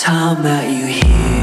time that you hear